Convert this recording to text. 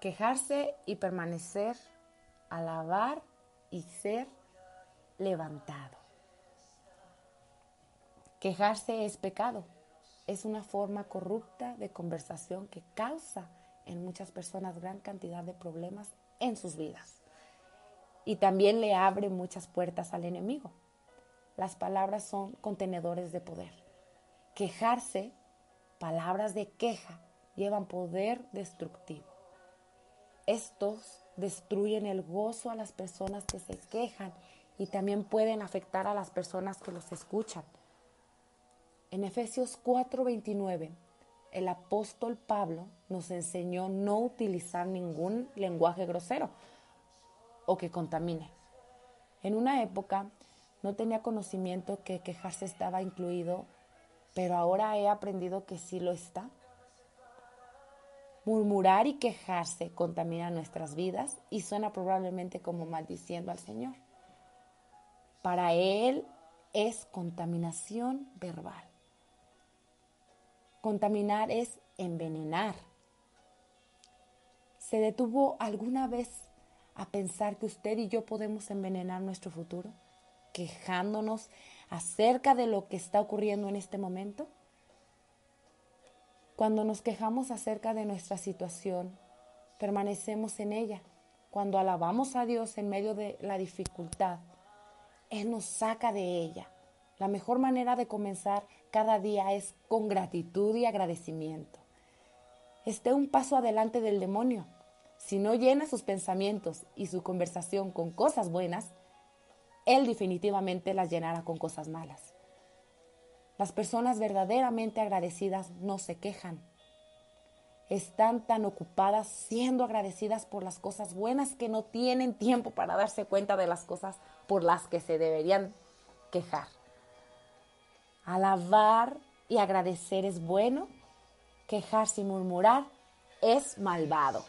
Quejarse y permanecer, alabar y ser levantado. Quejarse es pecado, es una forma corrupta de conversación que causa en muchas personas gran cantidad de problemas en sus vidas. Y también le abre muchas puertas al enemigo. Las palabras son contenedores de poder. Quejarse, palabras de queja, llevan poder destructivo. Estos destruyen el gozo a las personas que se quejan y también pueden afectar a las personas que los escuchan. En Efesios 4:29, el apóstol Pablo nos enseñó no utilizar ningún lenguaje grosero o que contamine. En una época no tenía conocimiento que quejarse estaba incluido, pero ahora he aprendido que sí lo está. Murmurar y quejarse contamina nuestras vidas y suena probablemente como maldiciendo al Señor. Para Él es contaminación verbal. Contaminar es envenenar. ¿Se detuvo alguna vez a pensar que usted y yo podemos envenenar nuestro futuro? Quejándonos acerca de lo que está ocurriendo en este momento. Cuando nos quejamos acerca de nuestra situación, permanecemos en ella. Cuando alabamos a Dios en medio de la dificultad, Él nos saca de ella. La mejor manera de comenzar cada día es con gratitud y agradecimiento. Esté un paso adelante del demonio. Si no llena sus pensamientos y su conversación con cosas buenas, él definitivamente las llenará con cosas malas. Las personas verdaderamente agradecidas no se quejan. Están tan ocupadas siendo agradecidas por las cosas buenas que no tienen tiempo para darse cuenta de las cosas por las que se deberían quejar. Alabar y agradecer es bueno, quejarse y murmurar es malvado.